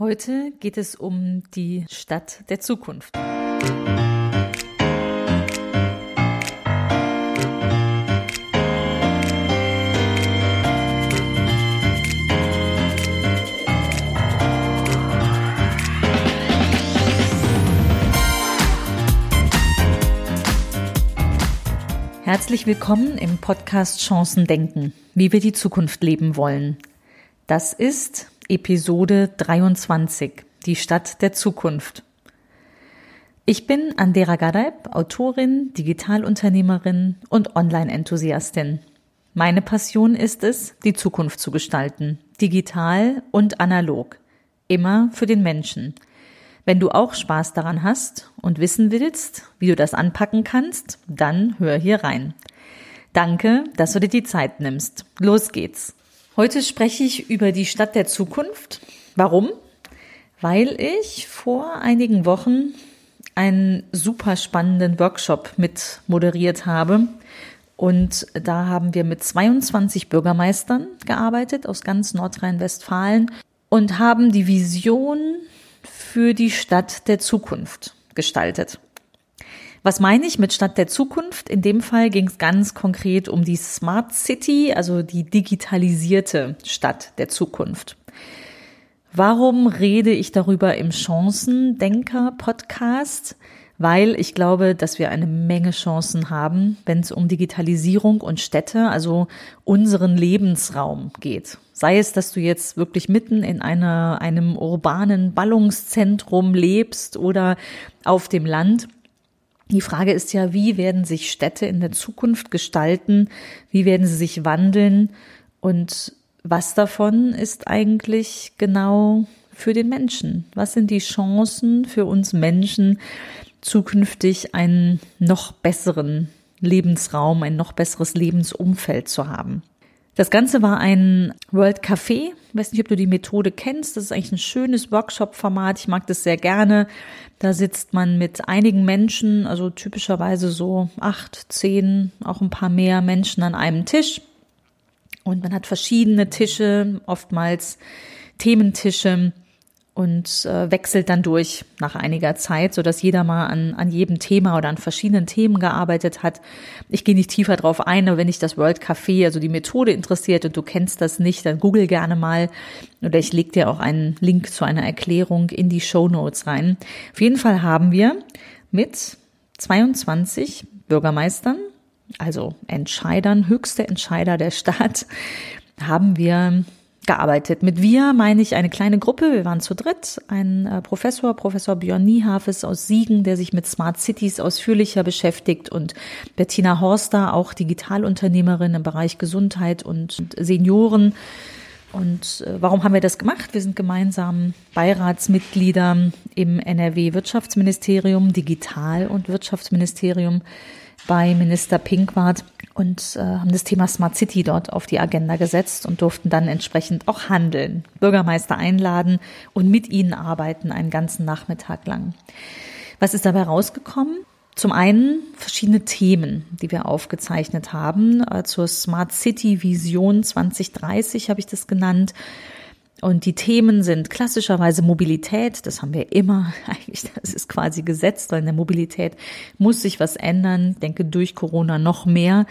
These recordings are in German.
Heute geht es um die Stadt der Zukunft. Herzlich willkommen im Podcast Chancen denken, wie wir die Zukunft leben wollen. Das ist Episode 23, die Stadt der Zukunft. Ich bin Andera Gadeib, Autorin, Digitalunternehmerin und Online-Enthusiastin. Meine Passion ist es, die Zukunft zu gestalten, digital und analog, immer für den Menschen. Wenn du auch Spaß daran hast und wissen willst, wie du das anpacken kannst, dann hör hier rein. Danke, dass du dir die Zeit nimmst. Los geht's. Heute spreche ich über die Stadt der Zukunft. Warum? Weil ich vor einigen Wochen einen super spannenden Workshop mit moderiert habe. Und da haben wir mit 22 Bürgermeistern gearbeitet aus ganz Nordrhein-Westfalen und haben die Vision für die Stadt der Zukunft gestaltet. Was meine ich mit Stadt der Zukunft? In dem Fall ging es ganz konkret um die Smart City, also die digitalisierte Stadt der Zukunft. Warum rede ich darüber im Chancendenker-Podcast? Weil ich glaube, dass wir eine Menge Chancen haben, wenn es um Digitalisierung und Städte, also unseren Lebensraum geht. Sei es, dass du jetzt wirklich mitten in einer, einem urbanen Ballungszentrum lebst oder auf dem Land die Frage ist ja, wie werden sich Städte in der Zukunft gestalten? Wie werden sie sich wandeln? Und was davon ist eigentlich genau für den Menschen? Was sind die Chancen für uns Menschen, zukünftig einen noch besseren Lebensraum, ein noch besseres Lebensumfeld zu haben? Das Ganze war ein World Café. Ich weiß nicht, ob du die Methode kennst. Das ist eigentlich ein schönes Workshop-Format. Ich mag das sehr gerne. Da sitzt man mit einigen Menschen, also typischerweise so acht, zehn, auch ein paar mehr Menschen an einem Tisch. Und man hat verschiedene Tische, oftmals Thementische und äh, wechselt dann durch nach einiger Zeit, so dass jeder mal an, an jedem Thema oder an verschiedenen Themen gearbeitet hat. Ich gehe nicht tiefer drauf ein, aber wenn dich das World Café, also die Methode interessiert und du kennst das nicht, dann google gerne mal oder ich leg dir auch einen Link zu einer Erklärung in die Show Notes rein. Auf jeden Fall haben wir mit 22 Bürgermeistern, also Entscheidern, höchste Entscheider der Stadt, haben wir gearbeitet. Mit wir meine ich eine kleine Gruppe. Wir waren zu dritt. Ein äh, Professor, Professor Björn Niehafes aus Siegen, der sich mit Smart Cities ausführlicher beschäftigt und Bettina Horster, auch Digitalunternehmerin im Bereich Gesundheit und Senioren. Und äh, warum haben wir das gemacht? Wir sind gemeinsam Beiratsmitglieder im NRW Wirtschaftsministerium, Digital- und Wirtschaftsministerium bei Minister Pinkwart und äh, haben das Thema Smart City dort auf die Agenda gesetzt und durften dann entsprechend auch handeln, Bürgermeister einladen und mit ihnen arbeiten einen ganzen Nachmittag lang. Was ist dabei rausgekommen? Zum einen verschiedene Themen, die wir aufgezeichnet haben. Äh, zur Smart City Vision 2030 habe ich das genannt. Und die Themen sind klassischerweise Mobilität. Das haben wir immer. Eigentlich, das ist quasi gesetzt, weil in der Mobilität muss sich was ändern. Ich denke, durch Corona noch mehr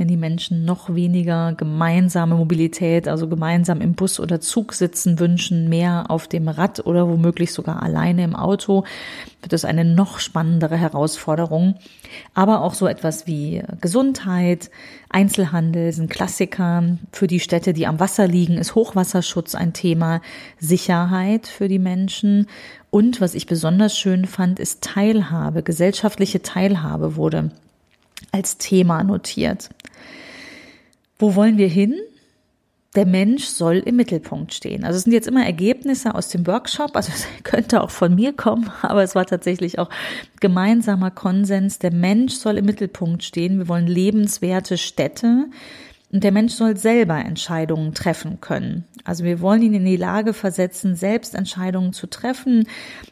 wenn die Menschen noch weniger gemeinsame Mobilität, also gemeinsam im Bus oder Zug sitzen wünschen, mehr auf dem Rad oder womöglich sogar alleine im Auto, wird es eine noch spannendere Herausforderung. Aber auch so etwas wie Gesundheit, Einzelhandel sind Klassiker. Für die Städte, die am Wasser liegen, ist Hochwasserschutz ein Thema, Sicherheit für die Menschen und was ich besonders schön fand, ist Teilhabe, gesellschaftliche Teilhabe wurde als Thema notiert. Wo wollen wir hin? Der Mensch soll im Mittelpunkt stehen. Also es sind jetzt immer Ergebnisse aus dem Workshop, also es könnte auch von mir kommen, aber es war tatsächlich auch gemeinsamer Konsens. Der Mensch soll im Mittelpunkt stehen. Wir wollen lebenswerte Städte, und der Mensch soll selber Entscheidungen treffen können. Also wir wollen ihn in die Lage versetzen, selbst Entscheidungen zu treffen.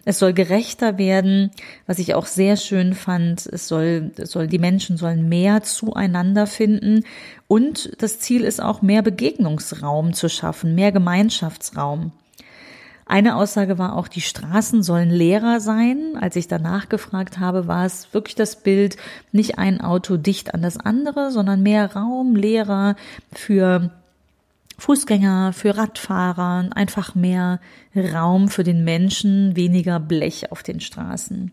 Es soll gerechter werden, was ich auch sehr schön fand. Es soll, es soll die Menschen sollen mehr zueinander finden. Und das Ziel ist auch mehr Begegnungsraum zu schaffen, mehr Gemeinschaftsraum. Eine Aussage war auch, die Straßen sollen leerer sein. Als ich danach gefragt habe, war es wirklich das Bild, nicht ein Auto dicht an das andere, sondern mehr Raum, leerer für Fußgänger, für Radfahrer, einfach mehr Raum für den Menschen, weniger Blech auf den Straßen.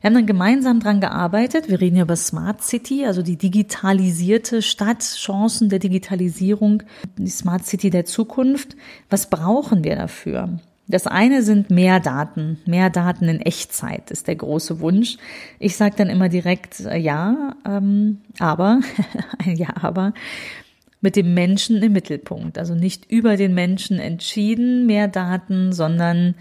Wir haben dann gemeinsam dran gearbeitet. Wir reden ja über Smart City, also die digitalisierte Stadt, Chancen der Digitalisierung, die Smart City der Zukunft. Was brauchen wir dafür? Das eine sind mehr Daten, mehr Daten in Echtzeit ist der große Wunsch. Ich sage dann immer direkt äh, ja, ähm, aber, ja, aber mit dem Menschen im Mittelpunkt. Also nicht über den Menschen entschieden, mehr Daten, sondern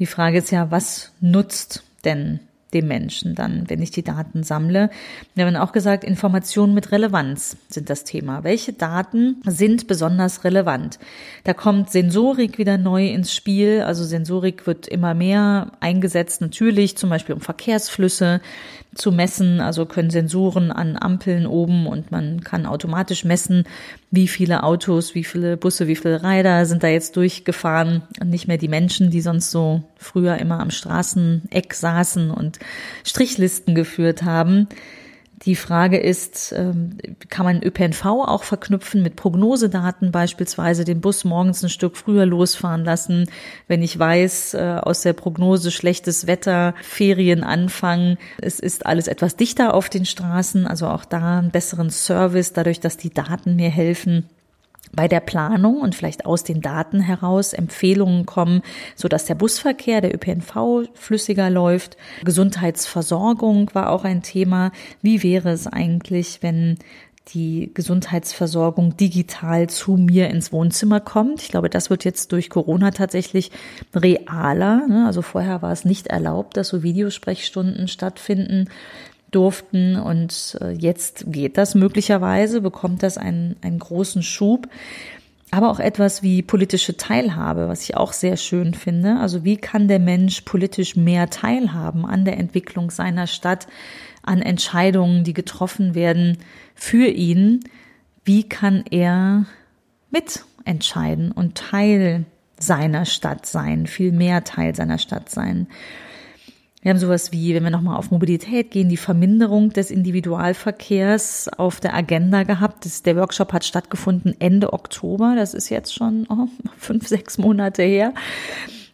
die Frage ist ja, was nutzt denn dem Menschen dann, wenn ich die Daten sammle. Wir haben auch gesagt, Informationen mit Relevanz sind das Thema. Welche Daten sind besonders relevant? Da kommt Sensorik wieder neu ins Spiel. Also Sensorik wird immer mehr eingesetzt, natürlich zum Beispiel um Verkehrsflüsse zu messen. Also können Sensoren an Ampeln oben und man kann automatisch messen, wie viele Autos, wie viele Busse, wie viele Räder sind da jetzt durchgefahren und nicht mehr die Menschen, die sonst so früher immer am Straßeneck saßen und Strichlisten geführt haben. Die Frage ist, ähm, kann man ÖPNV auch verknüpfen mit Prognosedaten, beispielsweise den Bus morgens ein Stück früher losfahren lassen, wenn ich weiß, äh, aus der Prognose schlechtes Wetter, Ferien anfangen, es ist alles etwas dichter auf den Straßen, also auch da einen besseren Service, dadurch, dass die Daten mir helfen bei der Planung und vielleicht aus den Daten heraus Empfehlungen kommen, so dass der Busverkehr, der ÖPNV flüssiger läuft. Gesundheitsversorgung war auch ein Thema. Wie wäre es eigentlich, wenn die Gesundheitsversorgung digital zu mir ins Wohnzimmer kommt. Ich glaube, das wird jetzt durch Corona tatsächlich realer. Ne? Also vorher war es nicht erlaubt, dass so Videosprechstunden stattfinden durften. Und äh, jetzt geht das möglicherweise, bekommt das einen, einen großen Schub. Aber auch etwas wie politische Teilhabe, was ich auch sehr schön finde. Also wie kann der Mensch politisch mehr teilhaben an der Entwicklung seiner Stadt, an Entscheidungen, die getroffen werden für ihn? Wie kann er mitentscheiden und Teil seiner Stadt sein, viel mehr Teil seiner Stadt sein? Wir haben sowas wie, wenn wir nochmal auf Mobilität gehen, die Verminderung des Individualverkehrs auf der Agenda gehabt. Das, der Workshop hat stattgefunden Ende Oktober. Das ist jetzt schon oh, fünf, sechs Monate her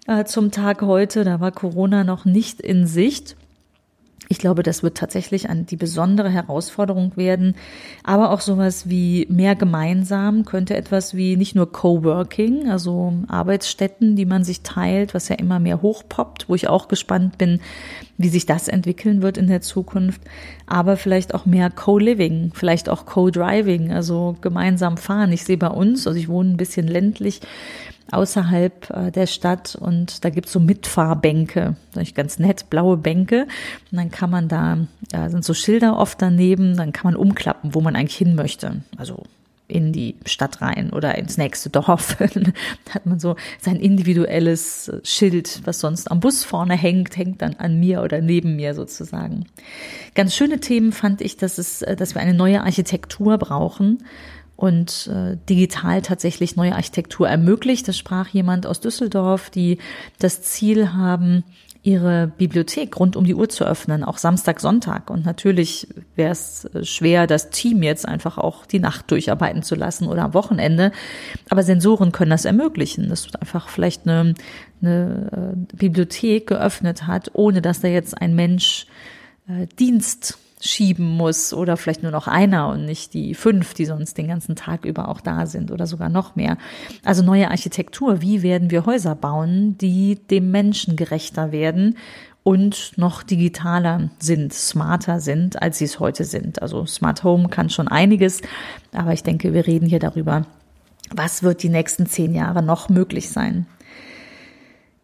äh, zum Tag heute. Da war Corona noch nicht in Sicht. Ich glaube, das wird tatsächlich an die besondere Herausforderung werden. Aber auch sowas wie mehr gemeinsam könnte etwas wie nicht nur Coworking, also Arbeitsstätten, die man sich teilt, was ja immer mehr hochpoppt, wo ich auch gespannt bin, wie sich das entwickeln wird in der Zukunft. Aber vielleicht auch mehr Co-Living, vielleicht auch Co-Driving, also gemeinsam fahren. Ich sehe bei uns, also ich wohne ein bisschen ländlich, außerhalb äh, der Stadt und da gibt's so Mitfahrbänke, ich ganz nett, blaue Bänke und dann kann man da, da sind so Schilder oft daneben, dann kann man umklappen, wo man eigentlich hin möchte, also in die Stadt rein oder ins nächste Dorf. dann hat man so sein individuelles Schild, was sonst am Bus vorne hängt, hängt dann an mir oder neben mir sozusagen. Ganz schöne Themen fand ich, dass es, dass wir eine neue Architektur brauchen und äh, digital tatsächlich neue Architektur ermöglicht. Das sprach jemand aus Düsseldorf, die das Ziel haben, ihre Bibliothek rund um die Uhr zu öffnen, auch Samstag, Sonntag. Und natürlich wäre es äh, schwer, das Team jetzt einfach auch die Nacht durcharbeiten zu lassen oder am Wochenende. Aber Sensoren können das ermöglichen, dass einfach vielleicht eine, eine äh, Bibliothek geöffnet hat, ohne dass da jetzt ein Mensch äh, Dienst schieben muss oder vielleicht nur noch einer und nicht die fünf, die sonst den ganzen Tag über auch da sind oder sogar noch mehr. Also neue Architektur. Wie werden wir Häuser bauen, die dem Menschen gerechter werden und noch digitaler sind, smarter sind, als sie es heute sind. Also Smart Home kann schon einiges, aber ich denke, wir reden hier darüber, was wird die nächsten zehn Jahre noch möglich sein.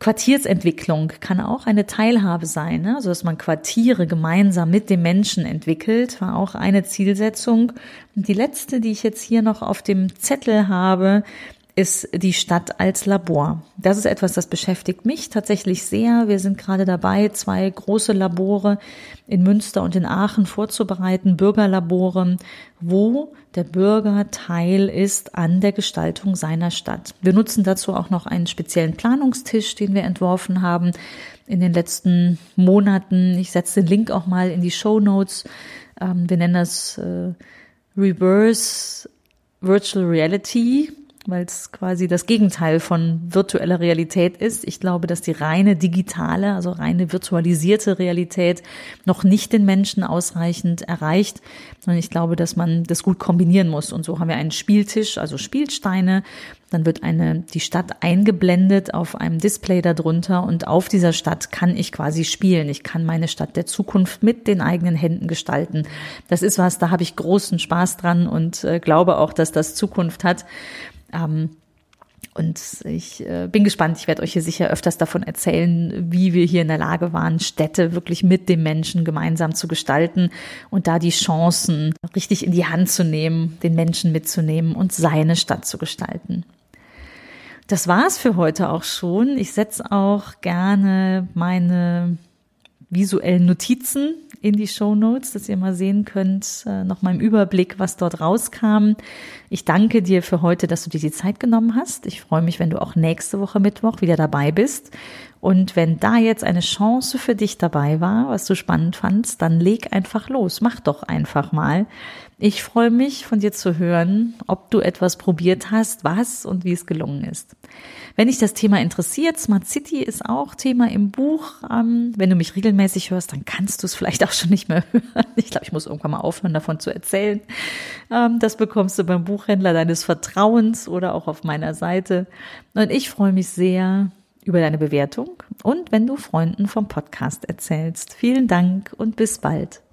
Quartiersentwicklung kann auch eine Teilhabe sein, ne? also dass man Quartiere gemeinsam mit den Menschen entwickelt, war auch eine Zielsetzung. Und die letzte, die ich jetzt hier noch auf dem Zettel habe, ist die Stadt als Labor. Das ist etwas, das beschäftigt mich tatsächlich sehr. Wir sind gerade dabei, zwei große Labore in Münster und in Aachen vorzubereiten, Bürgerlabore, wo der Bürger Teil ist an der Gestaltung seiner Stadt. Wir nutzen dazu auch noch einen speziellen Planungstisch, den wir entworfen haben in den letzten Monaten. Ich setze den Link auch mal in die Show Notes. Ähm, wir nennen das äh, Reverse Virtual Reality weil es quasi das Gegenteil von virtueller Realität ist. Ich glaube, dass die reine digitale, also reine virtualisierte Realität noch nicht den Menschen ausreichend erreicht. Und ich glaube, dass man das gut kombinieren muss. Und so haben wir einen Spieltisch, also Spielsteine. Dann wird eine, die Stadt eingeblendet auf einem Display darunter und auf dieser Stadt kann ich quasi spielen. Ich kann meine Stadt der Zukunft mit den eigenen Händen gestalten. Das ist was, da habe ich großen Spaß dran und äh, glaube auch, dass das Zukunft hat. Ähm, und ich äh, bin gespannt. Ich werde euch hier sicher öfters davon erzählen, wie wir hier in der Lage waren, Städte wirklich mit dem Menschen gemeinsam zu gestalten und da die Chancen richtig in die Hand zu nehmen, den Menschen mitzunehmen und seine Stadt zu gestalten. Das war's für heute auch schon. Ich setze auch gerne meine visuellen Notizen in die Show Notes, dass ihr mal sehen könnt, äh, noch mal im Überblick, was dort rauskam. Ich danke dir für heute, dass du dir die Zeit genommen hast. Ich freue mich, wenn du auch nächste Woche Mittwoch wieder dabei bist. Und wenn da jetzt eine Chance für dich dabei war, was du spannend fandst, dann leg einfach los. Mach doch einfach mal. Ich freue mich, von dir zu hören, ob du etwas probiert hast, was und wie es gelungen ist. Wenn dich das Thema interessiert, Smart City ist auch Thema im Buch. Ähm, wenn du mich regelmäßig hörst, dann kannst du es vielleicht auch schon nicht mehr hören. Ich glaube, ich muss irgendwann mal aufhören, davon zu erzählen. Ähm, das bekommst du beim Buchhändler deines Vertrauens oder auch auf meiner Seite. Und ich freue mich sehr über deine Bewertung und wenn du Freunden vom Podcast erzählst. Vielen Dank und bis bald.